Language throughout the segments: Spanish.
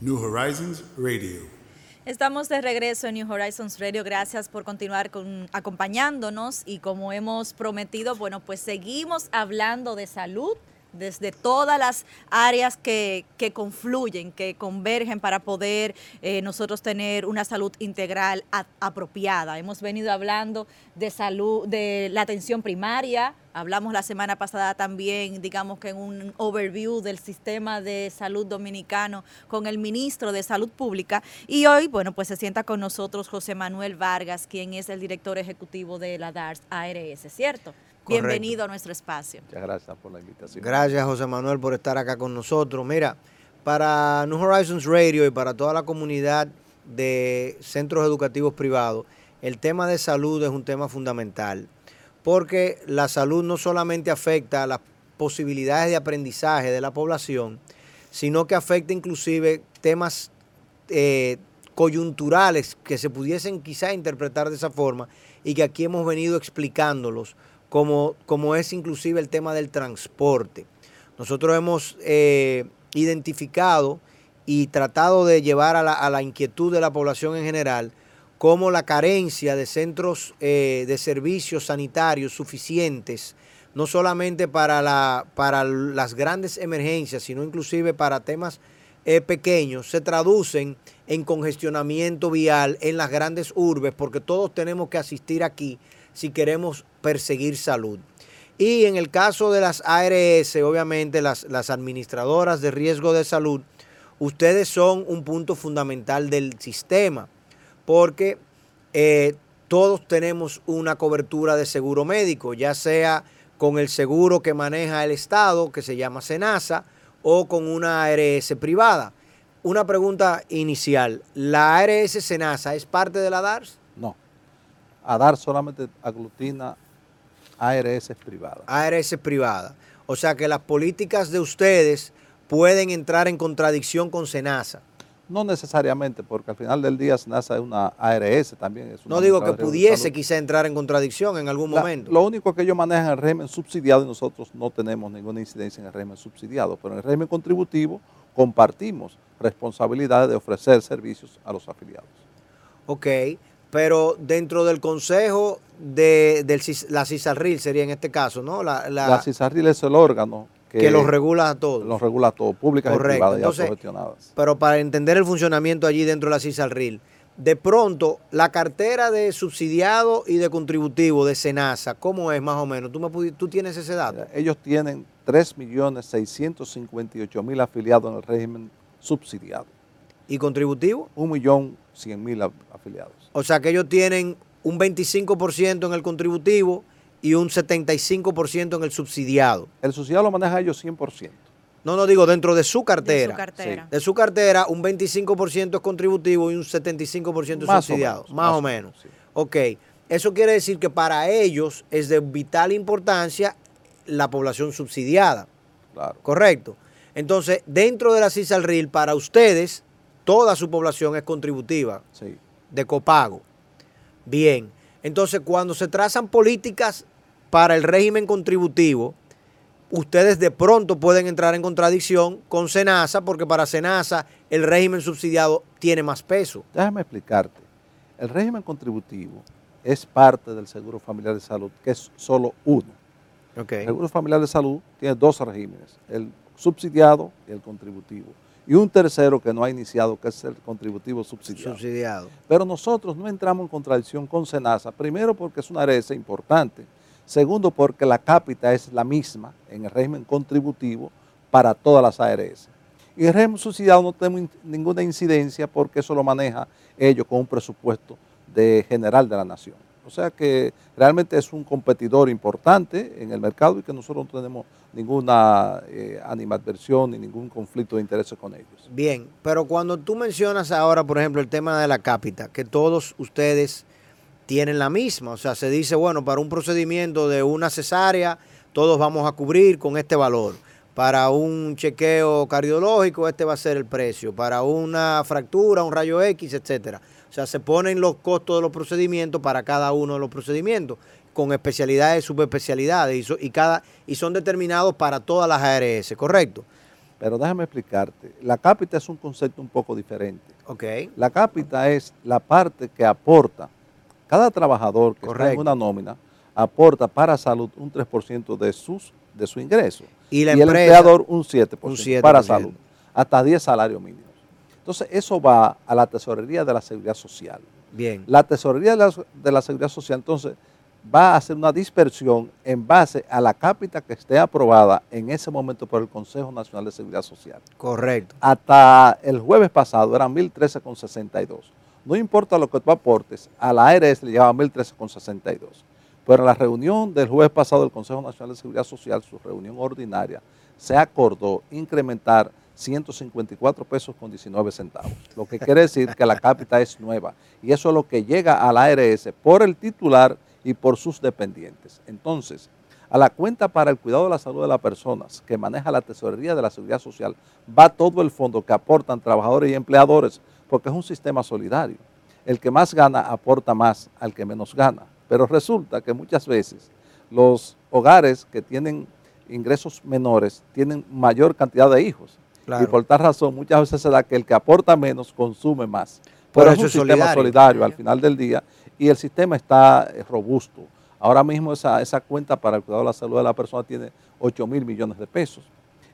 New Horizons Radio. Estamos de regreso en New Horizons Radio. Gracias por continuar con, acompañándonos y como hemos prometido, bueno, pues seguimos hablando de salud desde todas las áreas que, confluyen, que convergen para poder eh, nosotros tener una salud integral apropiada. Hemos venido hablando de salud, de la atención primaria, hablamos la semana pasada también, digamos que en un overview del sistema de salud dominicano con el ministro de Salud Pública y hoy, bueno, pues se sienta con nosotros José Manuel Vargas, quien es el director ejecutivo de la DARS ARS, ¿cierto? Bienvenido a nuestro espacio. Muchas gracias por la invitación. Gracias, José Manuel, por estar acá con nosotros. Mira, para New Horizons Radio y para toda la comunidad de centros educativos privados, el tema de salud es un tema fundamental, porque la salud no solamente afecta a las posibilidades de aprendizaje de la población, sino que afecta inclusive temas eh, coyunturales que se pudiesen quizá interpretar de esa forma y que aquí hemos venido explicándolos como, como es inclusive el tema del transporte. Nosotros hemos eh, identificado y tratado de llevar a la, inquietud de la población en general como la carencia de centros eh, de servicios sanitarios suficientes, no solamente para, la, para las grandes emergencias, sino inclusive para temas eh, pequeños, se traducen en congestionamiento vial en las grandes urbes, porque todos tenemos que asistir aquí si queremos perseguir salud. Y en el caso de las ARS, obviamente las, las administradoras de riesgo de salud, ustedes son un punto fundamental del sistema, porque eh, todos tenemos una cobertura de seguro médico, ya sea con el seguro que maneja el Estado, que se llama SENASA, o con una ARS privada. Una pregunta inicial, ¿la ARS SENASA es parte de la DARS? No. ADAR solamente aglutina ARS privada. ARS privada. O sea que las políticas de ustedes pueden entrar en contradicción con SENASA. No necesariamente, porque al final del día SENASA es una ARS también. no digo que pudiese quizá entrar en contradicción en algún momento. Lo único que ellos manejan es el régimen subsidiado y nosotros no tenemos ninguna incidencia en el régimen subsidiado, pero en el régimen contributivo compartimos responsabilidades de ofrecer servicios a los afiliados. Ok, pero dentro del consejo de, la CISARRIL sería en este caso, ¿no? La, la, CISARRIL es el órgano que, los regula a todos. Los regula a todos, públicas y privadas y autogestionadas. Pero para entender el funcionamiento allí dentro de la CISARRIL, de pronto, la cartera de subsidiado y de contributivo de SENASA, ¿cómo es más o menos? ¿Tú, me, tú tienes ese dato? Ellos tienen 3.658.000 afiliados en el régimen subsidiado. ¿Y contributivo? 1.100.000 afiliados. O sea que ellos tienen un 25% en el contributivo y un 75% en el subsidiado. El subsidiado lo maneja ellos 100%. No, no digo dentro de su cartera. De su cartera. De su cartera, un 25% es contributivo y un 75% es subsidiado. más, o menos. Ok. Eso quiere decir que para ellos es de vital importancia la población subsidiada. Claro. Correcto. Entonces, dentro de la CISALRIL, para ustedes, toda su población es contributiva. Sí de copago. Bien, entonces cuando se trazan políticas para el régimen contributivo, ustedes de pronto pueden entrar en contradicción con SENASA porque para SENASA el régimen subsidiado tiene más peso. Déjame explicarte. El régimen contributivo es parte del Seguro Familiar de Salud, que es solo uno. El Seguro Familiar de Salud tiene dos regímenes, el subsidiado y el contributivo y un tercero que no ha iniciado, que es el contributivo subsidiado. Pero nosotros no entramos en contradicción con SENASA, primero porque es una ARS importante, segundo porque la cápita es la misma en el régimen contributivo para todas las ARS. Y el régimen subsidiado no tenemos ninguna incidencia porque eso lo maneja ellos con un presupuesto de general de la nación. O sea que realmente es un competidor importante en el mercado y que nosotros no tenemos ninguna eh, animadversión ni ningún conflicto de intereses con ellos. Bien, pero cuando tú mencionas ahora, por ejemplo, el tema de la cápita, que todos ustedes tienen la misma, o sea, se dice, bueno, para un procedimiento de una cesárea, todos vamos a cubrir con este valor. Para un chequeo cardiológico, este va a ser el precio. Para una fractura, un rayo X, etcétera. O sea, se ponen los costos de los procedimientos para cada uno de los procedimientos, con especialidades, subespecialidades, y, cada, y son determinados para todas las ARS, ¿correcto? Pero déjame explicarte, la cápita es un concepto un poco diferente. Ok. La cápita es la parte que aporta, cada trabajador que está en una nómina, aporta para salud un 3% de, sus, de su ingreso. Y, la el empleador un 7%, para salud, hasta 10 salarios mínimos. Entonces, eso va a la tesorería de la seguridad social. Bien. La tesorería de la, seguridad social, entonces, va a hacer una dispersión en base a la cápita que esté aprobada en ese momento por el Consejo Nacional de Seguridad Social. Correcto. Hasta el jueves pasado eran 1.013,62. No importa lo que tú aportes, a la ARS le llevaba 1.013,62. Pero en la reunión del jueves pasado del Consejo Nacional de Seguridad Social, su reunión ordinaria, se acordó incrementar 154 pesos con 19 centavos, lo que quiere decir que la cápita es nueva y eso es lo que llega a la ARS por el titular y por sus dependientes. Entonces, a la cuenta para el cuidado de la salud de las personas que maneja la tesorería de la seguridad social va todo el fondo que aportan trabajadores y empleadores porque es un sistema solidario. El que más gana aporta más al que menos gana, pero resulta que muchas veces los hogares que tienen ingresos menores tienen mayor cantidad de hijos y por tal razón, muchas veces se da que el que aporta menos consume más. Pero es un sistema solidario. al final del día y el sistema está eh, robusto. Ahora mismo esa, esa cuenta para el cuidado de la salud de la persona tiene 8 mil millones de pesos.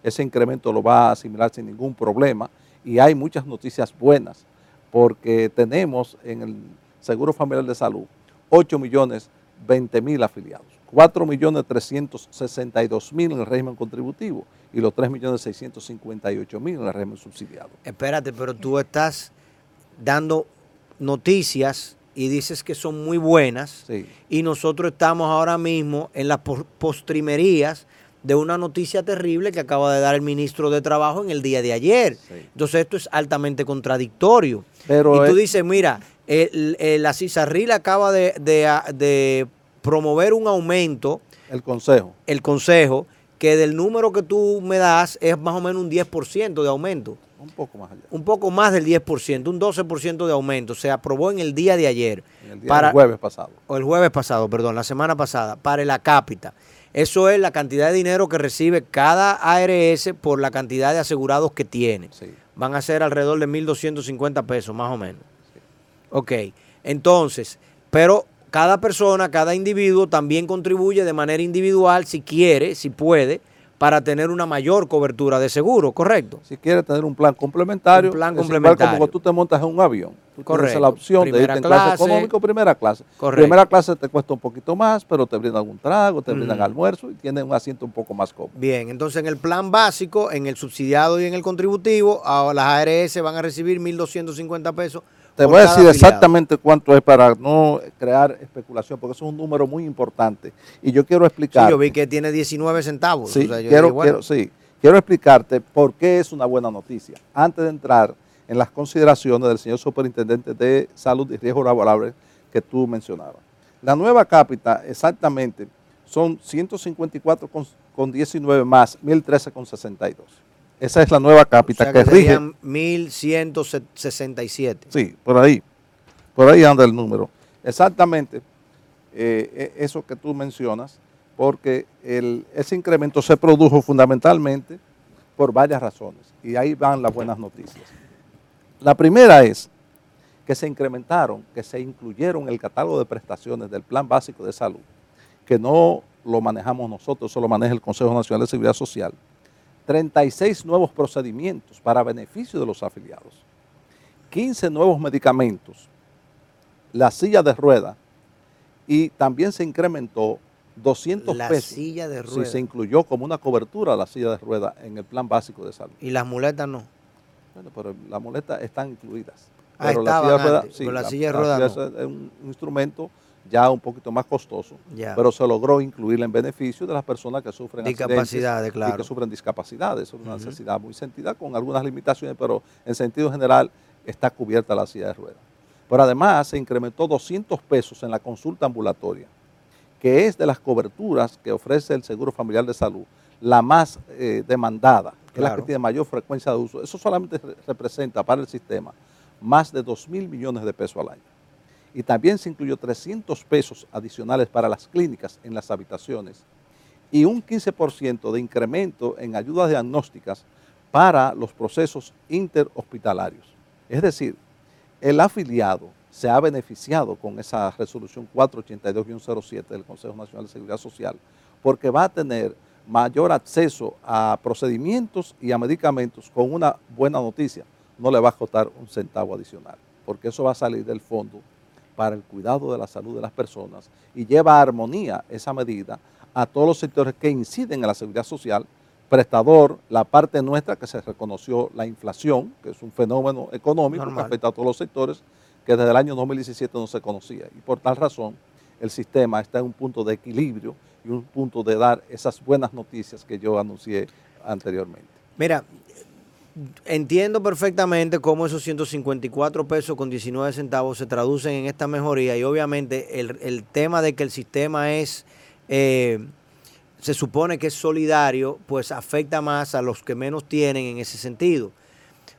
Ese incremento lo va a asimilar sin ningún problema y hay muchas noticias buenas porque tenemos en el Seguro Familiar de Salud 8 millones 20 mil afiliados. 4.362.000 en el régimen contributivo y los 3.658.000 en el régimen subsidiado. Espérate, pero tú estás dando noticias y dices que son muy buenas y nosotros estamos ahora mismo en las postrimerías de una noticia terrible que acaba de dar el ministro de Trabajo en el día de ayer. Entonces esto es altamente contradictorio. Pero y tú dices, mira, la CISARRIL acaba de, de promover un aumento. El consejo. El consejo, que del número que tú me das es más o menos un 10% de aumento. Un poco más allá. Un poco más del 10%, un 12% de aumento. Se aprobó en el día de ayer. el para, jueves pasado. O el jueves pasado, perdón, la semana pasada, para la cápita. Eso es la cantidad de dinero que recibe cada ARS por la cantidad de asegurados que tiene. Van a ser alrededor de 1.250 pesos, más o menos. Ok, entonces, pero cada persona, cada individuo también contribuye de manera individual, si quiere, si puede, para tener una mayor cobertura de seguro, ¿correcto? Si quiere tener un plan complementario, un plan complementario. como tú te montas en un avión. Tú Correcto. la opción de irte en clase, económico, primera clase. Correcto. Primera clase te cuesta un poquito más, pero te brindan algún trago, te brindan almuerzo y tienes un asiento un poco más cómodo. Bien, entonces en el plan básico, en el subsidiado y en el contributivo, las ARS van a recibir 1.250 pesos te voy a decir exactamente cuánto es para no crear especulación, porque eso es un número muy importante. Y yo quiero explicar. Sí, yo vi que tiene 19 centavos. Sí, quiero, sí, quiero explicarte por qué es una buena noticia. Antes de entrar en las consideraciones del señor superintendente de salud y riesgo laborable que tú mencionabas. La nueva cápita exactamente son 154 con, 19 más 1013 con 62. Esa es la nueva cápita que, rige. 1167. Sí, por ahí. Por ahí anda el número. Exactamente eh, e, eso que tú mencionas, porque ese incremento se produjo fundamentalmente por varias razones. Y ahí van las buenas noticias. La primera es que se incrementaron, que se incluyeron en el catálogo de prestaciones del Plan Básico de Salud, que no lo manejamos nosotros, eso lo maneja el Consejo Nacional de Seguridad Social, 36 nuevos procedimientos para beneficio de los afiliados, 15 nuevos medicamentos, la silla de rueda y también se incrementó 200 la pesos. silla de rueda. Sí, se incluyó como una cobertura la silla de rueda en el plan básico de salud. ¿Y las muletas no? Bueno, pero las muletas están incluidas. Ah, pero la silla de rueda, sí, la, silla de rueda es un instrumento ya un poquito más costoso, pero se logró incluirla en beneficio de las personas que sufren discapacidades, claro. y que sufren discapacidades. Es una necesidad muy sentida con algunas limitaciones, pero en sentido general está cubierta la silla de ruedas. Pero además se incrementó 200 pesos en la consulta ambulatoria, que es de las coberturas que ofrece el Seguro Familiar de Salud, la más eh, demandada, que es la que tiene mayor frecuencia de uso. Eso solamente representa para el sistema más de 2 mil millones de pesos al año. Y también se incluyó 300 pesos adicionales para las clínicas en las habitaciones y un 15% de incremento en ayudas diagnósticas para los procesos interhospitalarios. Es decir, el afiliado se ha beneficiado con esa resolución 482-07 del Consejo Nacional de Seguridad Social porque va a tener mayor acceso a procedimientos y a medicamentos con una buena noticia. No le va a costar un centavo adicional, porque eso va a salir del fondo para el cuidado de la salud de las personas y lleva armonía esa medida a todos los sectores que inciden en la seguridad social, prestador, la parte nuestra que se reconoció la inflación, que es un fenómeno económico que afecta a todos los sectores, que desde el año 2017 no se conocía. Y por tal razón, el sistema está en un punto de equilibrio y un punto de dar esas buenas noticias que yo anuncié anteriormente. Mira, entiendo perfectamente cómo esos 154 pesos con 19 centavos se traducen en esta mejoría y obviamente el, tema de que el sistema es, eh, se supone que es solidario, pues afecta más a los que menos tienen en ese sentido.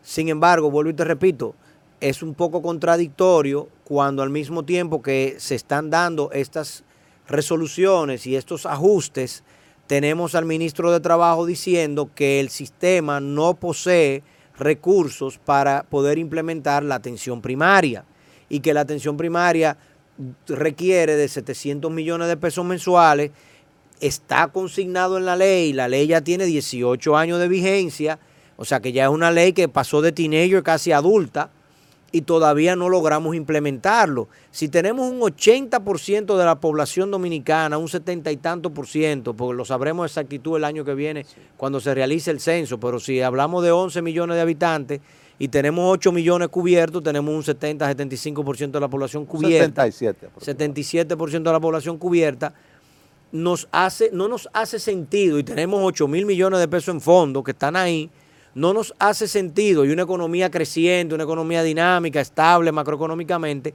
Sin embargo, vuelvo y te repito, es un poco contradictorio cuando al mismo tiempo que se están dando estas resoluciones y estos ajustes, tenemos al ministro de Trabajo diciendo que el sistema no posee recursos para poder implementar la atención primaria y que la atención primaria requiere de 700 millones de pesos mensuales, está consignado en la ley, la ley ya tiene 18 años de vigencia, o sea que ya es una ley que pasó de teenager casi adulta, y todavía no logramos implementarlo. Si tenemos un 80% de la población dominicana, un 70 y tanto por ciento, porque lo sabremos exactitud el año que viene cuando se realice el censo, pero si hablamos de 11 millones de habitantes y tenemos 8 millones cubiertos, tenemos un 70-75% de la población cubierta. 77. 77% de la población cubierta. Nos hace, no nos hace sentido y tenemos 8 mil millones de pesos en fondo que están ahí no nos hace sentido y una economía creciente, una economía dinámica, estable macroeconómicamente,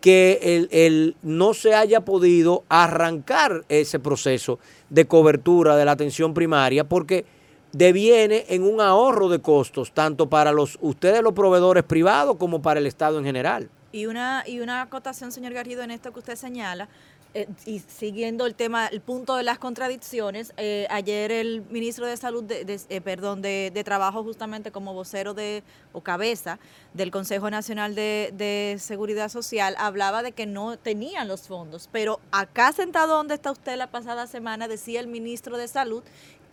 que el, no se haya podido arrancar ese proceso de cobertura de la atención primaria porque deviene en un ahorro de costos, tanto para los ustedes los proveedores privados como para el Estado en general. Y una, y una acotación, señor Garrido, en esto que usted señala, eh, y siguiendo el tema, el punto de las contradicciones, eh, ayer el ministro de Salud, de, eh, perdón, de, Trabajo, justamente como vocero de o cabeza del Consejo Nacional de, de, Seguridad Social, hablaba de que no tenían los fondos. Pero acá sentado donde está usted la pasada semana, decía el ministro de Salud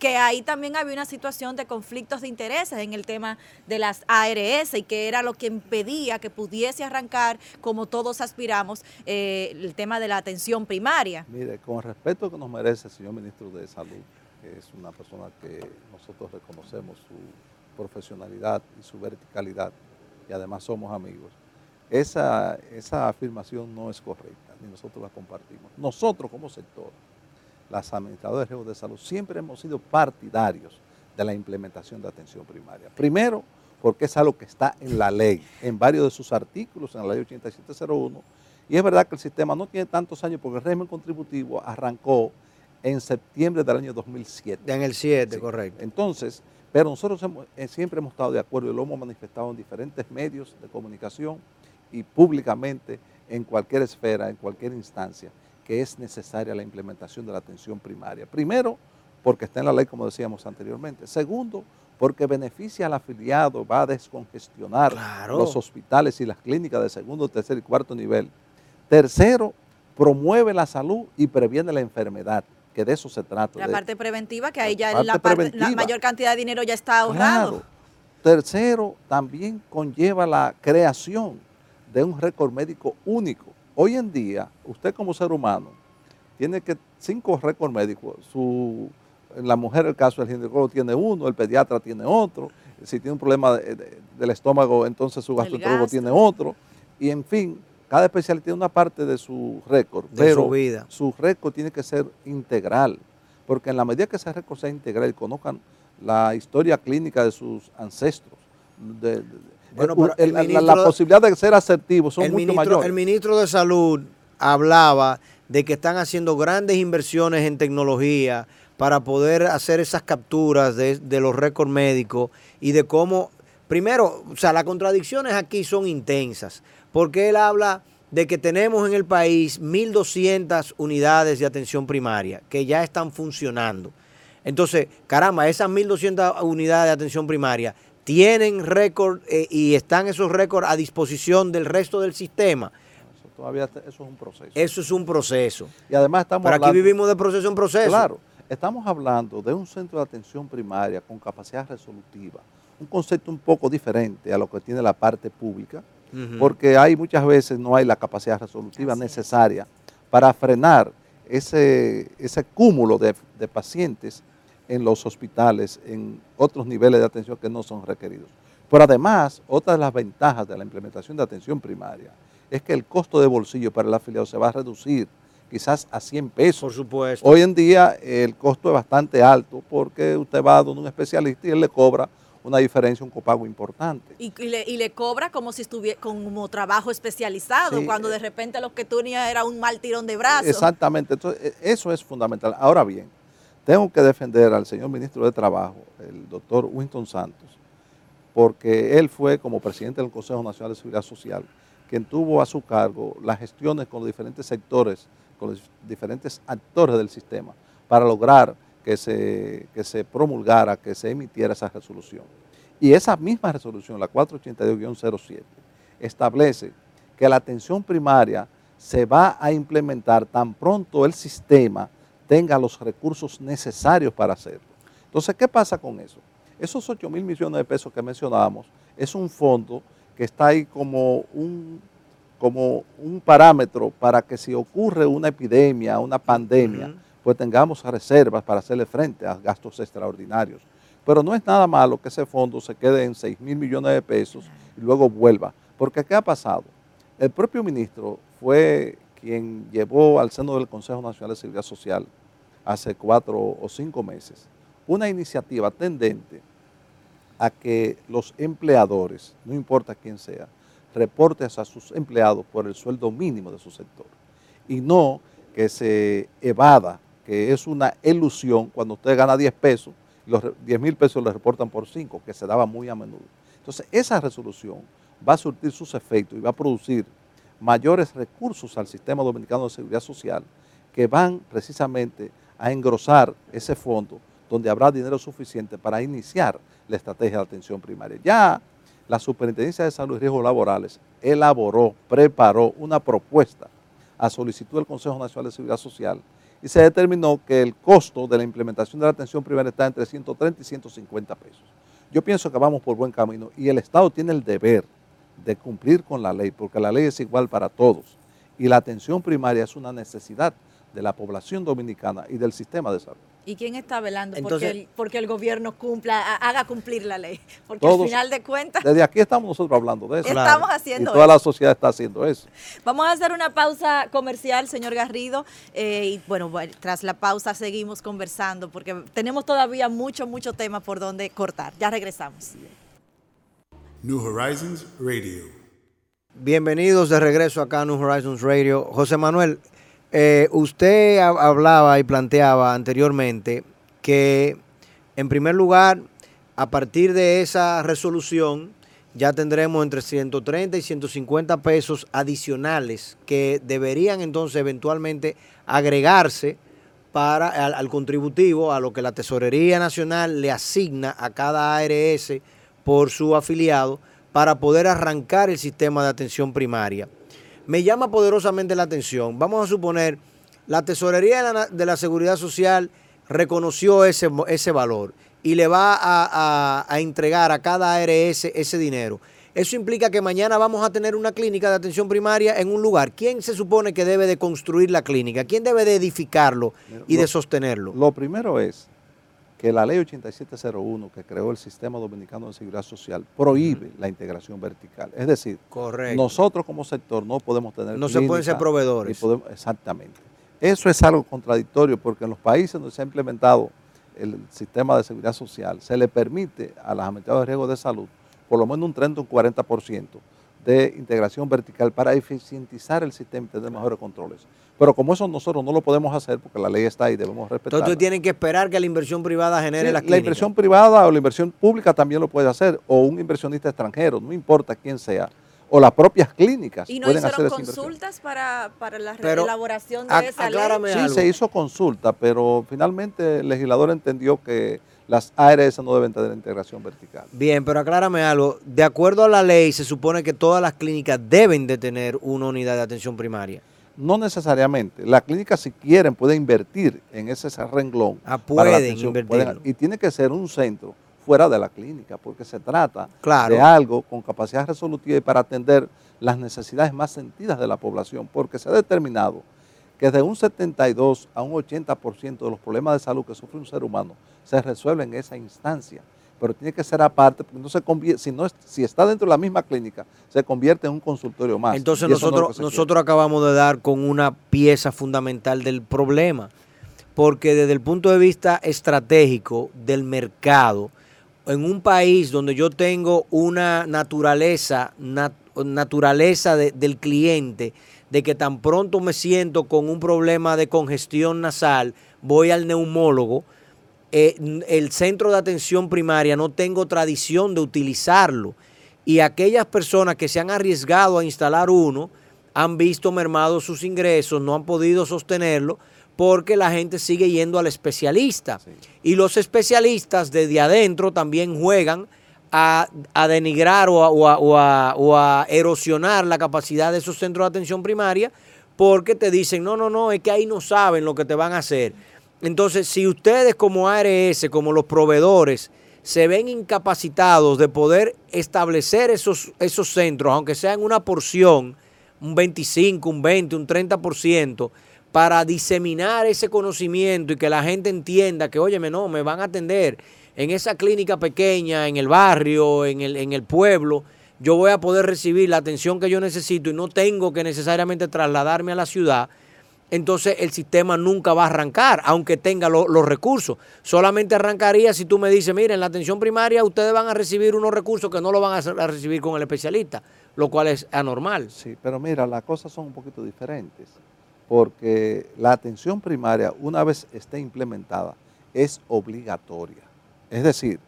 que ahí también había una situación de conflictos de intereses en el tema de las ARS y que era lo que impedía que pudiese arrancar, como todos aspiramos, eh, el tema de la atención primaria. Mire, con el respeto que nos merece el señor ministro de Salud, que es una persona que nosotros reconocemos su profesionalidad y su verticalidad, y además somos amigos, esa, esa afirmación no es correcta, ni nosotros la compartimos. Nosotros como sector, las administradoras de salud, siempre hemos sido partidarios de la implementación de atención primaria. Primero, porque es algo que está en la ley, en varios de sus artículos, en la ley 8701, y es verdad que el sistema no tiene tantos años porque el régimen contributivo arrancó en septiembre del año 2007. En el 7, correcto. Entonces, pero nosotros eh, siempre hemos estado de acuerdo y lo hemos manifestado en diferentes medios de comunicación y públicamente en cualquier esfera, en cualquier instancia, que es necesaria la implementación de la atención primaria. Primero, porque está en la ley, como decíamos anteriormente. Segundo, porque beneficia al afiliado, va a descongestionar los hospitales y las clínicas de segundo, tercer y cuarto nivel. Tercero, promueve la salud y previene la enfermedad, que de eso se trata. La parte preventiva, que ahí ya la, mayor cantidad de dinero ya está ahorrado. Tercero, también conlleva la creación de un récord médico único Hoy en día, usted como ser humano tiene que cinco récords médicos. Su, la mujer, el caso del ginecólogo tiene uno, el pediatra tiene otro. Si tiene un problema del estómago, entonces su gastroenterólogo tiene otro. Y en fin, cada especialista tiene una parte de su récord, pero su, récord tiene que ser integral, porque en la medida que ese récord sea integral y conozcan la historia clínica de sus ancestros, la, posibilidad de ser asertivos son mucho mayores. El ministro de Salud hablaba de que están haciendo grandes inversiones en tecnología para poder hacer esas capturas de, de los récords médicos y de cómo, primero, o sea, las contradicciones aquí son intensas, porque él habla de que tenemos en el país 1.200 unidades de atención primaria que ya están funcionando. Entonces, caramba, esas 1.200 unidades de atención primaria tienen récord eh, y están esos récords a disposición del resto del sistema. Eso todavía eso es un proceso. Eso es un proceso. Y además estamos Pero aquí vivimos de proceso en proceso. Claro, estamos hablando de un centro de atención primaria con capacidad resolutiva, un concepto un poco diferente a lo que tiene la parte pública, porque hay muchas veces no hay la capacidad resolutiva necesaria para frenar ese, ese cúmulo de, de pacientes en los hospitales, en otros niveles de atención que no son requeridos. Pero además, otra de las ventajas de la implementación de atención primaria es que el costo de bolsillo para el afiliado se va a reducir quizás a 100 pesos. Por supuesto. Hoy en día el costo es bastante alto porque usted va a donde un especialista y él le cobra una diferencia, un copago importante. Y, le, cobra como si estuviera como trabajo especializado, cuando de repente lo que tú tenías era un mal tirón de brazos. Exactamente, Entonces, e, eso es fundamental. Ahora bien, tengo que defender al señor ministro de Trabajo, el doctor Winston Santos, porque él fue como presidente del Consejo Nacional de Seguridad Social quien tuvo a su cargo las gestiones con los diferentes sectores, con los diferentes actores del sistema, para lograr que se, que se promulgara, que se emitiera esa resolución. Y esa misma resolución, la 482-07, establece que la atención primaria se va a implementar tan pronto el sistema tenga los recursos necesarios para hacerlo. Entonces, ¿qué pasa con eso? Esos 8 mil millones de pesos que mencionábamos es un fondo que está ahí como un, como un parámetro para que si ocurre una epidemia, una pandemia, pues tengamos reservas para hacerle frente a gastos extraordinarios. Pero no es nada malo que ese fondo se quede en 6 mil millones de pesos y luego vuelva. Porque ¿qué ha pasado? El propio ministro fue quien llevó al seno del Consejo Nacional de Seguridad Social hace cuatro o cinco meses, una iniciativa tendente a que los empleadores, no importa quién sea, reporten a sus empleados por el sueldo mínimo de su sector y no que se evada, que es una ilusión cuando usted gana 10 pesos, los 10 mil pesos le reportan por 5, que se daba muy a menudo. Entonces, esa resolución va a surtir sus efectos y va a producir mayores recursos al sistema dominicano de seguridad social que van precisamente a engrosar ese fondo donde habrá dinero suficiente para iniciar la estrategia de atención primaria. Ya la Superintendencia de Salud y Riesgos Laborales elaboró, preparó una propuesta a solicitud del Consejo Nacional de Seguridad Social y se determinó que el costo de la implementación de la atención primaria está entre 130 y 150 pesos. Yo pienso que vamos por buen camino y el Estado tiene el deber de cumplir con la ley, porque la ley es igual para todos y la atención primaria es una necesidad de la población dominicana y del sistema de salud. ¿Y quién está velando porque, el, gobierno cumpla, haga cumplir la ley? Porque al final de cuentas... Desde aquí estamos nosotros hablando de eso. Estamos haciendo y toda la sociedad está haciendo eso. Vamos a hacer una pausa comercial, señor Garrido. Eh, y bueno, tras la pausa seguimos conversando porque tenemos todavía mucho, mucho tema por donde cortar. Ya regresamos. New Horizons Radio. Bienvenidos de regreso acá a New Horizons Radio. José Manuel, eh, usted hablaba y planteaba anteriormente que, en primer lugar, a partir de esa resolución, ya tendremos entre 130 y 150 pesos adicionales que deberían entonces eventualmente agregarse para al, contributivo, a lo que la Tesorería Nacional le asigna a cada ARS por su afiliado para poder arrancar el sistema de atención primaria me llama poderosamente la atención. Vamos a suponer, la Tesorería de la, Seguridad Social reconoció ese, ese valor y le va a, entregar a cada ARS ese dinero. Eso implica que mañana vamos a tener una clínica de atención primaria en un lugar. ¿Quién se supone que debe de construir la clínica? ¿Quién debe de edificarlo y de sostenerlo? Lo primero es que la ley 8701 que creó el Sistema Dominicano de Seguridad Social prohíbe la integración vertical. Es decir, nosotros como sector no podemos tener... No se pueden ser proveedores. exactamente. Eso es algo contradictorio porque en los países donde se ha implementado el sistema de seguridad social, se le permite a las administradoras de riesgo de salud por lo menos un 30 o un 40% de integración vertical para eficientizar el sistema y tener mejores controles. Pero como eso nosotros no lo podemos hacer porque la ley está ahí, debemos respetarla. Entonces tienen que esperar que la inversión privada genere la La inversión privada o la inversión pública también lo puede hacer, o un inversionista extranjero, no importa quién sea, o las propias clínicas. ¿Y no hicieron consultas para, la elaboración de esa ley? Sí, se hizo consulta, pero finalmente el legislador entendió que las ARS no deben tener integración vertical. Bien, pero aclárame algo. De acuerdo a la ley, se supone que todas las clínicas deben de tener una unidad de atención primaria. No necesariamente. Las clínicas, si quieren, pueden invertir en ese renglón. Ah, pueden invertir. y tiene que ser un centro fuera de la clínica, porque se trata de algo con capacidad resolutiva y para atender las necesidades más sentidas de la población, porque se ha determinado que de un 72 a un 80% de los problemas de salud que sufre un ser humano se resuelven en esa instancia. Pero tiene que ser aparte, porque no se si, no, si está dentro de la misma clínica, se convierte en un consultorio más. Entonces nosotros, nosotros acabamos de dar con una pieza fundamental del problema, porque desde el punto de vista estratégico del mercado, en un país donde yo tengo una naturaleza, naturaleza del cliente, de que tan pronto me siento con un problema de congestión nasal, voy al neumólogo, eh, el centro de atención primaria no tengo tradición de utilizarlo. Y aquellas personas que se han arriesgado a instalar uno han visto mermados sus ingresos, no han podido sostenerlo porque la gente sigue yendo al especialista. Y los especialistas desde adentro también juegan a, denigrar o a, erosionar la capacidad de esos centros de atención primaria porque te dicen, no, no, no, es que ahí no saben lo que te van a hacer. Entonces, si ustedes como ARS, como los proveedores, se ven incapacitados de poder establecer esos, esos centros, aunque sea en una porción, un 25, un 20, un 30%, para diseminar ese conocimiento y que la gente entienda que, óyeme, no, me van a atender en esa clínica pequeña, en el barrio, en el, en el pueblo, yo voy a poder recibir la atención que yo necesito y no tengo que necesariamente trasladarme a la ciudad, entonces el sistema nunca va a arrancar, aunque tenga los recursos. Solamente arrancaría si tú me dices, miren, en la atención primaria ustedes van a recibir unos recursos que no lo van a recibir con el especialista, lo cual es anormal. Sí, pero mira, las cosas son un poquito diferentes, porque la atención primaria, una vez esté implementada, es obligatoria. Es decir,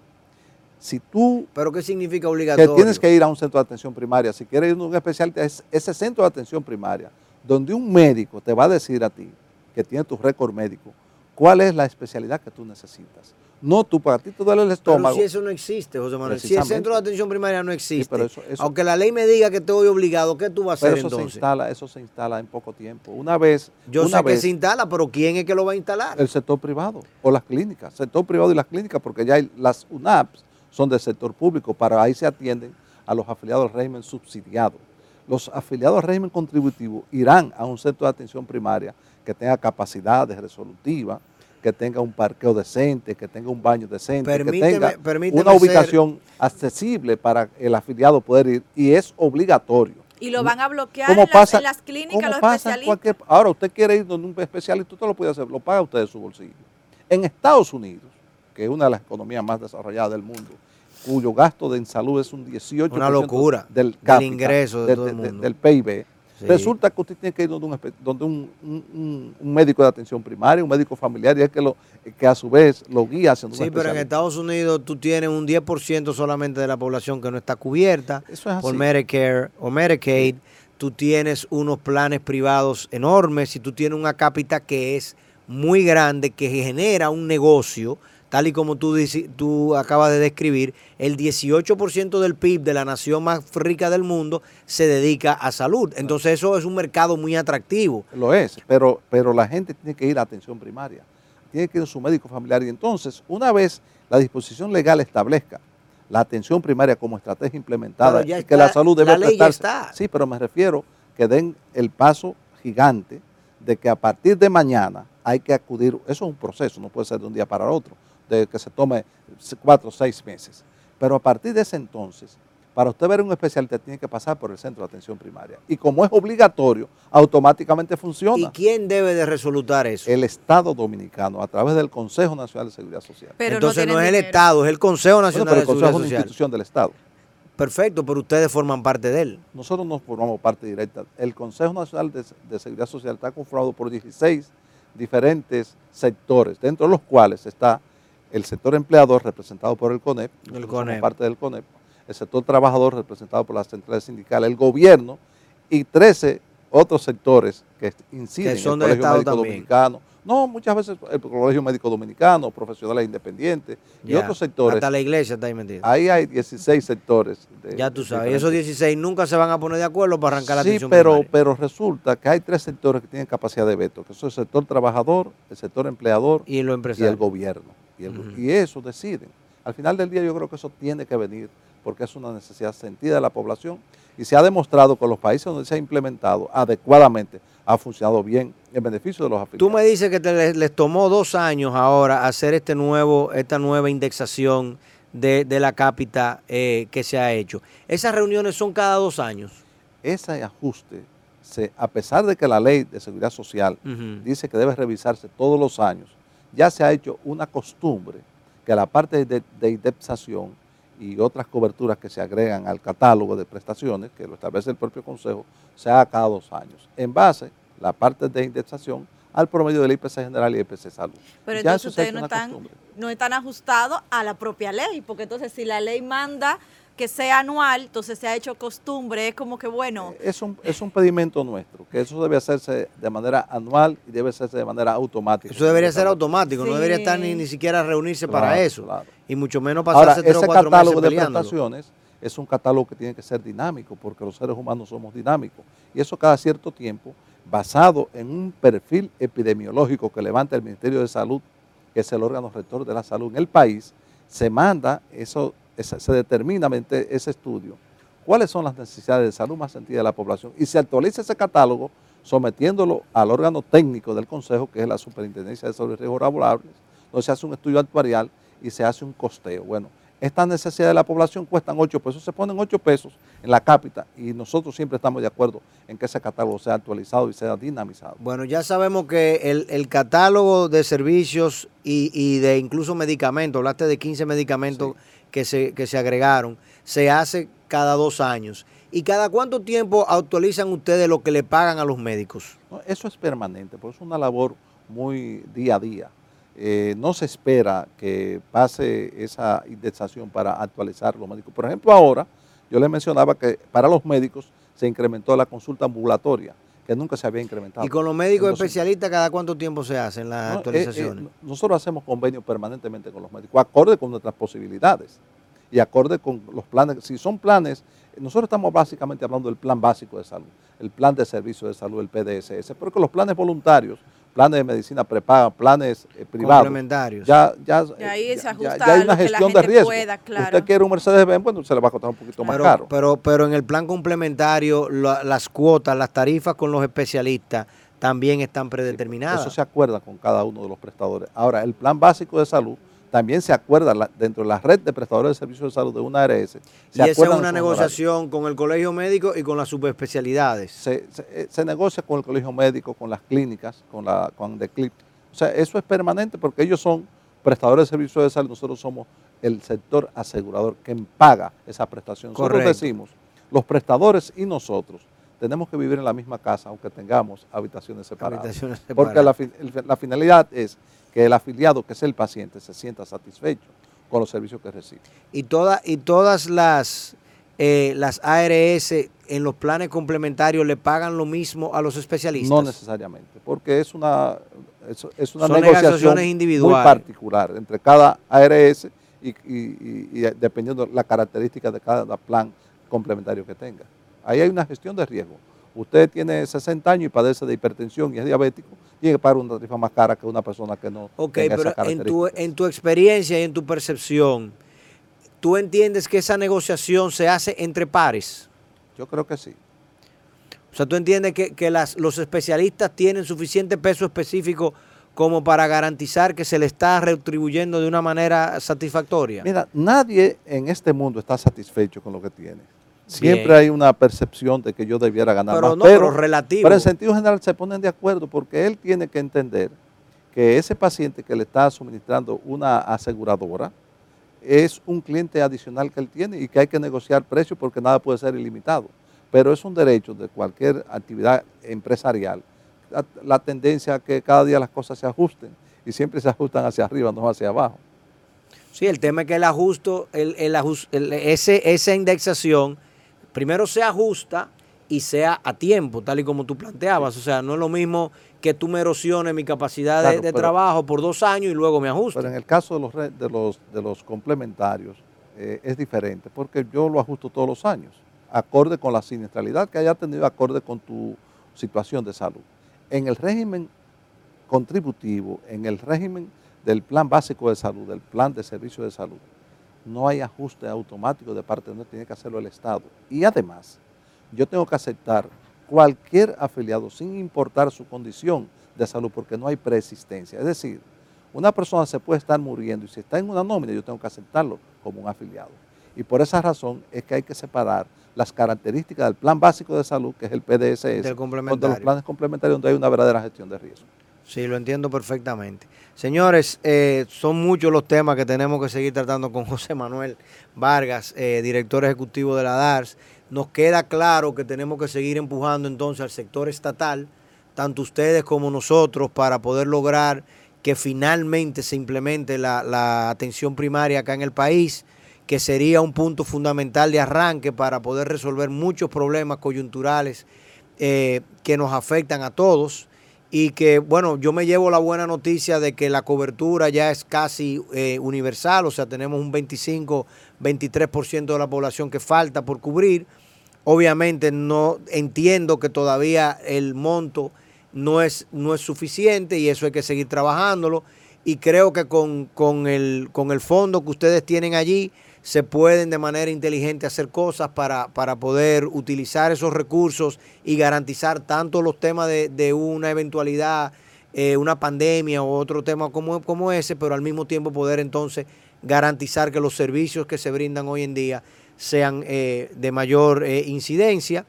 si tú... ¿Pero qué significa obligatorio? Que tienes que ir a un centro de atención primaria. Si quieres ir a un especialista, es ese centro de atención primaria, donde un médico te va a decir a ti, que tiene tu récord médico, cuál es la especialidad que tú necesitas. No tú, para ti te duele el estómago. Pero si eso no existe, José Manuel. Si el centro de atención primaria no existe, aunque la ley me diga que estoy obligado, ¿qué tú vas a hacer eso entonces? Se instala, eso se instala en poco tiempo. Una vez... Yo sé que se instala, pero ¿quién es que lo va a instalar? El sector privado o las clínicas. Sector privado y las clínicas, porque ya hay, las UNAPs son del sector público, para ahí se atienden a los afiliados al régimen subsidiado. Los afiliados al régimen contributivo irán a un centro de atención primaria que tenga capacidades resolutivas, que tenga un parqueo decente, que tenga un baño decente, que tenga una ubicación accesible para el afiliado poder ir y es obligatorio. Y lo van a bloquear en, las, en, las, clínicas los especialistas. ahora usted quiere ir donde un especialista, usted lo puede hacer, lo paga usted de su bolsillo. En Estados Unidos, que es una de las economías más desarrolladas del mundo, cuyo gasto en salud es un 18% una locura del, ingreso de, todo el mundo. del PIB, Resulta que usted tiene que ir donde, un, médico de atención primaria, un médico familiar, y es que, lo, que a su vez lo guía hacia Sí, pero en Estados Unidos tú tienes un 10% solamente de la población que no está cubierta por Medicare o Medicaid. Tú tienes unos planes privados enormes y tú tienes una cápita que es muy grande, que genera un negocio tal y como tú, tú acabas de describir, el 18% del PIB de la nación más rica del mundo se dedica a salud. Entonces eso es un mercado muy atractivo. Lo es, pero, pero la gente tiene que ir a atención primaria, tiene que ir a su médico familiar. Y entonces, una vez la disposición legal establezca la atención primaria como estrategia implementada y que la salud debe la está. Sí, pero me refiero que den el paso gigante de que a partir de mañana hay que acudir, eso es un proceso, no puede ser de un día para otro, de que se tome cuatro o seis meses. Pero a partir de ese entonces, para usted ver un especialista tiene que pasar por el centro de atención primaria. Y como es obligatorio, automáticamente funciona. ¿Y quién debe de resolutar eso? El Estado Dominicano, a través del Consejo Nacional de Seguridad Social. Pero Entonces no, es el Estado, es el Consejo Nacional de Seguridad Social. el Consejo es una institución del Estado. Perfecto, pero ustedes forman parte de él. Nosotros no formamos parte directa. El Consejo Nacional de, de Seguridad Social está conformado por 16 diferentes sectores, dentro de los cuales está el sector empleador representado por el CONEP, el CONEP. parte del CONEP, el sector trabajador representado por las centrales sindicales, el gobierno y 13 otros sectores que inciden en el Colegio Médico Dominicano. No, muchas veces el Colegio Médico Dominicano, profesionales independientes y otros sectores. Hasta la iglesia está ahí metida. Ahí hay 16 sectores. ya tú sabes, esos 16 nunca se van a poner de acuerdo para arrancar la atención pero, pero resulta que hay tres sectores que tienen capacidad de veto, que son el sector trabajador, el sector empleador y, el gobierno. Y, y eso deciden. Al final del día yo creo que eso tiene que venir porque es una necesidad sentida de la población y se ha demostrado que los países donde se ha implementado adecuadamente ha funcionado bien en beneficio de los afiliados. Tú me dices que les, tomó dos años ahora hacer este nuevo, esta nueva indexación de, la cápita eh, que se ha hecho. ¿Esas reuniones son cada dos años? Ese ajuste, se, a pesar de que la ley de seguridad social dice que debe revisarse todos los años, ya se ha hecho una costumbre que la parte de, de indexación y otras coberturas que se agregan al catálogo de prestaciones, que lo establece el propio Consejo, se haga cada dos años, en base, la parte de indexación, al promedio del IPC general y IPC salud. Pero entonces ustedes no están, no están ajustados a la propia ley, porque entonces si la ley manda que sea anual, entonces se ha hecho costumbre, es como que bueno. Es un, es un pedimento nuestro, que eso debe hacerse de manera anual y debe hacerse de manera automática. Eso debería ser automático, no debería estar ni, ni siquiera reunirse para eso. Y mucho menos pasarse tres o cuatro catálogo de prestaciones es un catálogo que tiene que ser dinámico, porque los seres humanos somos dinámicos. Y eso cada cierto tiempo, basado en un perfil epidemiológico que levanta el Ministerio de Salud, que es el órgano rector de la salud en el país, se manda eso se determina ese estudio cuáles son las necesidades de salud más sentidas de la población y se actualiza ese catálogo sometiéndolo al órgano técnico del Consejo, que es la Superintendencia de Salud y Riesgos Laborables, donde se hace un estudio actuarial y se hace un costeo. Bueno, estas necesidades de la población cuestan 8 pesos, se ponen 8 pesos en la cápita y nosotros siempre estamos de acuerdo en que ese catálogo sea actualizado y sea dinamizado. Bueno, ya sabemos que el, catálogo de servicios y, de incluso medicamentos, hablaste de 15 medicamentos que se, que se agregaron, se hace cada dos años. ¿Y cada cuánto tiempo actualizan ustedes lo que le pagan a los médicos? eso es permanente, porque es una labor muy día a día. Eh, no se espera que pase esa indexación para actualizar los médicos. Por ejemplo, ahora yo les mencionaba que para los médicos se incrementó la consulta ambulatoria, que nunca se había incrementado. ¿Y con los médicos especialistas cada cuánto tiempo se hacen las eh, actualizaciones? Eh, nosotros hacemos convenios permanentemente con los médicos, acorde con nuestras posibilidades y acorde con los planes. Si son planes, nosotros estamos básicamente hablando del plan básico de salud, el plan de servicio de salud, el PDSS, porque los planes voluntarios planes de medicina prepaga, planes eh, privados. Complementarios. Ya, ya, ahí se ajusta ya, hay una gestión de riesgo. Usted quiere un Mercedes-Benz, bueno, se le va a costar un poquito más caro. Pero, pero en el plan complementario, las cuotas, las tarifas con los especialistas también están predeterminadas. eso se acuerda con cada uno de los prestadores. Ahora, el plan básico de salud también se acuerda dentro de la red de prestadores de servicios de salud de una ARS. y esa es una negociación con el colegio médico y con las subespecialidades. Se, se, negocia con el colegio médico, con las clínicas, con la con DECLIP. O sea, eso es permanente porque ellos son prestadores de servicios de salud, nosotros somos el sector asegurador que paga esa prestación. Nosotros decimos, los prestadores y nosotros tenemos que vivir en la misma casa, aunque tengamos habitaciones separadas. Porque la finalidad es que el afiliado, que es el paciente, se sienta satisfecho con los servicios que recibe. Y, toda, y todas las, eh, las ARS en los planes complementarios le pagan lo mismo a los especialistas. No necesariamente, porque es una, es, una negociación muy particular entre cada ARS y, y dependiendo de la característica de cada plan complementario que tenga. Ahí hay una gestión de riesgo usted tiene 60 años y padece de hipertensión y es diabético, tiene que pagar una tarifa más cara que una persona que no Ok, pero en tu, en tu experiencia y en tu percepción, ¿tú entiendes que esa negociación se hace entre pares? Yo creo que sí. O sea, ¿tú entiendes que, que las, los especialistas tienen suficiente peso específico como para garantizar que se le está retribuyendo de una manera satisfactoria? Mira, nadie en este mundo está satisfecho con lo que tiene. Siempre hay una percepción de que yo debiera ganar pero más, no, pero, relativo. Pero en sentido general se ponen de acuerdo porque él tiene que entender que ese paciente que le está suministrando una aseguradora es un cliente adicional que él tiene y que hay que negociar precios porque nada puede ser ilimitado. Pero es un derecho de cualquier actividad empresarial la, tendencia a que cada día las cosas se ajusten y siempre se ajustan hacia arriba, no hacia abajo. Sí, el tema es que el ajusto, el, el, ese, esa indexación primero se ajusta y sea a tiempo, tal y como tú planteabas. O sea, no es lo mismo que tú me erosiones mi capacidad de, trabajo por dos años y luego me ajuste. Pero en el caso de los, de los, de los complementarios eh, es diferente, porque yo lo ajusto todos los años, acorde con la siniestralidad que haya tenido, acorde con tu situación de salud en el régimen contributivo, en el régimen del plan básico de salud, del plan de servicio de salud, no hay ajuste automático de parte de uno, tiene que hacerlo el Estado. Y además, yo tengo que aceptar cualquier afiliado sin importar su condición de salud, porque no hay preexistencia. Es decir, una persona se puede estar muriendo y si está en una nómina, yo tengo que aceptarlo como un afiliado. Y por esa razón es que hay que separar las características del plan básico de salud, que es el PDSS, de los planes complementarios donde hay una verdadera gestión de riesgo. Sí, lo entiendo perfectamente. Señores, eh, son muchos los temas que tenemos que seguir tratando con José Manuel Vargas, eh, director ejecutivo de la DARS. Nos queda claro que tenemos que seguir empujando entonces al sector estatal, tanto ustedes como nosotros, para poder lograr que finalmente se implemente la atención primaria acá en el país que sería un punto fundamental de arranque para poder resolver muchos problemas coyunturales eh, que nos afectan a todos y que, bueno, yo me llevo la buena noticia de que la cobertura ya es casi eh, universal, o sea, tenemos un 25, 23% de la población que falta por cubrir. Obviamente no entiendo que todavía el monto no es, no es suficiente y eso hay que seguir trabajándolo. Y creo que con, con, el, con el fondo que ustedes tienen allí, se pueden de manera inteligente hacer cosas para, para poder utilizar esos recursos y garantizar tanto los temas de, una eventualidad, eh, una pandemia o otro tema como, como ese, pero al mismo tiempo poder entonces garantizar que los servicios que se brindan hoy en día sean eh, de mayor eh, incidencia.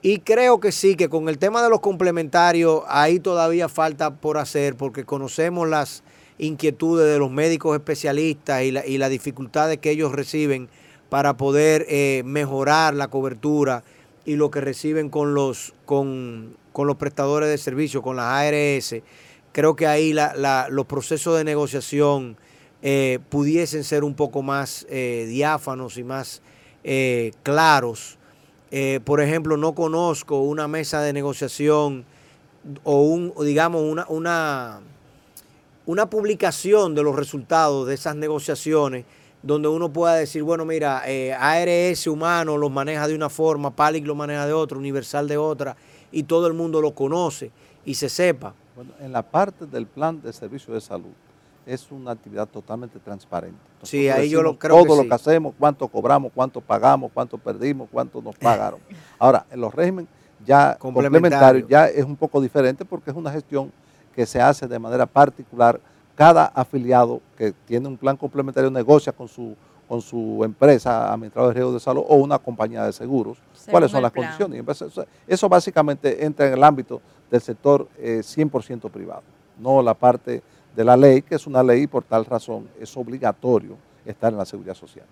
Y creo que sí, que con el tema de los complementarios, ahí todavía falta por hacer, porque conocemos las, inquietudes de los médicos especialistas y, la, y las dificultades que ellos reciben para poder eh, mejorar la cobertura y lo que reciben con los, con, los prestadores de servicio, con las ARS. Creo que ahí los procesos de negociación eh, pudiesen ser un poco más eh, diáfanos y más claros. por ejemplo, no conozco una mesa de negociación o un, digamos, una, una una publicación de los resultados de esas negociaciones donde uno pueda decir, bueno, mira, eh, ARS humano los maneja de una forma, PALIC lo maneja de otra, Universal de otra, y todo el mundo lo conoce y se sepa. Bueno, en la parte del plan de servicio de salud es una actividad totalmente transparente. sí, ahí yo lo creo Todo lo que hacemos, cuánto cobramos, cuánto pagamos, cuánto perdimos, cuánto nos pagaron. Ahora, en los regímenes ya complementarios ya es un poco diferente porque es una gestión que se hace de manera particular. Cada afiliado que tiene un plan complementario negocia con su, con su empresa administrador de riesgo de salud o una compañía de seguros. ¿Cuáles son las condiciones? Eso básicamente entra en el ámbito del sector 100% eh, privado, no la parte de la ley, que es una ley y por tal razón es obligatorio estar en la seguridad social.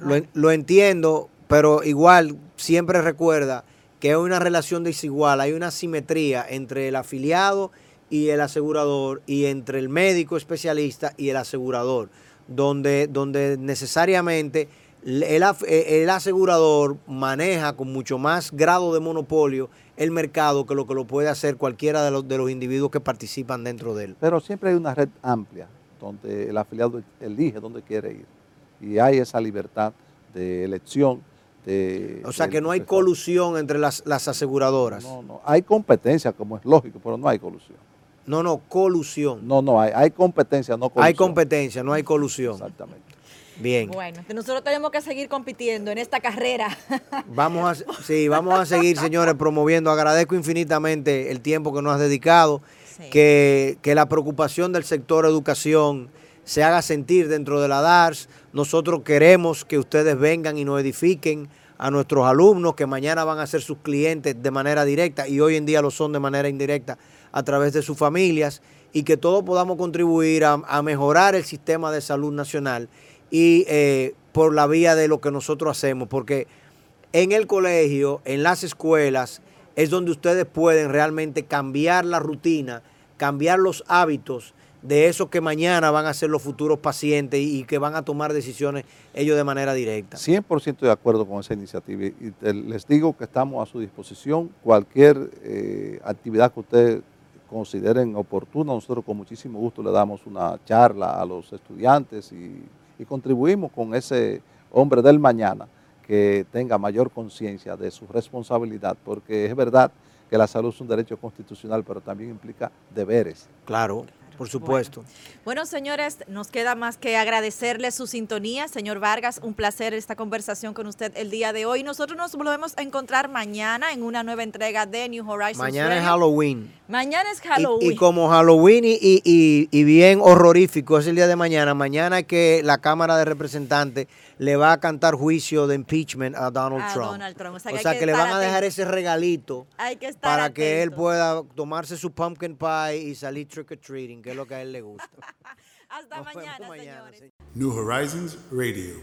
Lo, lo entiendo, pero igual siempre recuerda que hay una relación desigual, hay una simetría entre el afiliado y el asegurador y entre el médico especialista y el asegurador, donde, donde necesariamente el, asegurador maneja con mucho más grado de monopolio el mercado que lo que lo puede hacer cualquiera de los, de los individuos que participan dentro de él. Pero siempre hay una red amplia donde el afiliado elige dónde quiere ir y hay esa libertad de elección. De, o sea que no hay colusión entre las, las aseguradoras. No, no, hay competencia como es lógico, pero no hay colusión. No, no, colusión. No, no, hay, hay competencia, no colusión. Hay competencia, no hay colusión. Exactamente. Bien. Bueno, nosotros tenemos que seguir compitiendo en esta carrera. Vamos a, sí, vamos a seguir, señores, promoviendo. Agradezco infinitamente el tiempo que nos has dedicado que, que, la preocupación del sector educación se haga sentir dentro de la DARS. Nosotros queremos que ustedes vengan y nos edifiquen a nuestros alumnos que mañana van a ser sus clientes de manera directa y hoy en día lo son de manera indirecta a través de sus familias y que todos podamos contribuir a, mejorar el sistema de salud nacional y eh, por la vía de lo que nosotros hacemos, porque en el colegio, en las escuelas, es donde ustedes pueden realmente cambiar la rutina, cambiar los hábitos de esos que mañana van a ser los futuros pacientes y, que van a tomar decisiones ellos de manera directa. 100% de acuerdo con esa iniciativa y les digo que estamos a su disposición. Cualquier eh, actividad que ustedes consideren oportuna, nosotros con muchísimo gusto le damos una charla a los estudiantes y, y contribuimos con ese hombre del mañana que tenga mayor conciencia de su responsabilidad, porque es verdad que la salud es un derecho constitucional, pero también implica deberes. Claro. Por supuesto. Bueno. señores, nos queda más que agradecerle su sintonía. Señor Vargas, un placer esta conversación con usted el día de hoy. Nosotros nos volvemos a encontrar mañana en una nueva entrega de New Horizons. Mañana es Halloween. Mañana es Halloween. Y, como Halloween y, bien horrorífico es el día de mañana, mañana que la Cámara de Representantes le va a cantar juicio de impeachment a Donald Trump. O sea, que, le van a dejar ese regalito para que él pueda tomarse su pumpkin pie y salir trick or treating, que es lo que a él le gusta. Hasta mañana, señores. New Horizons Radio.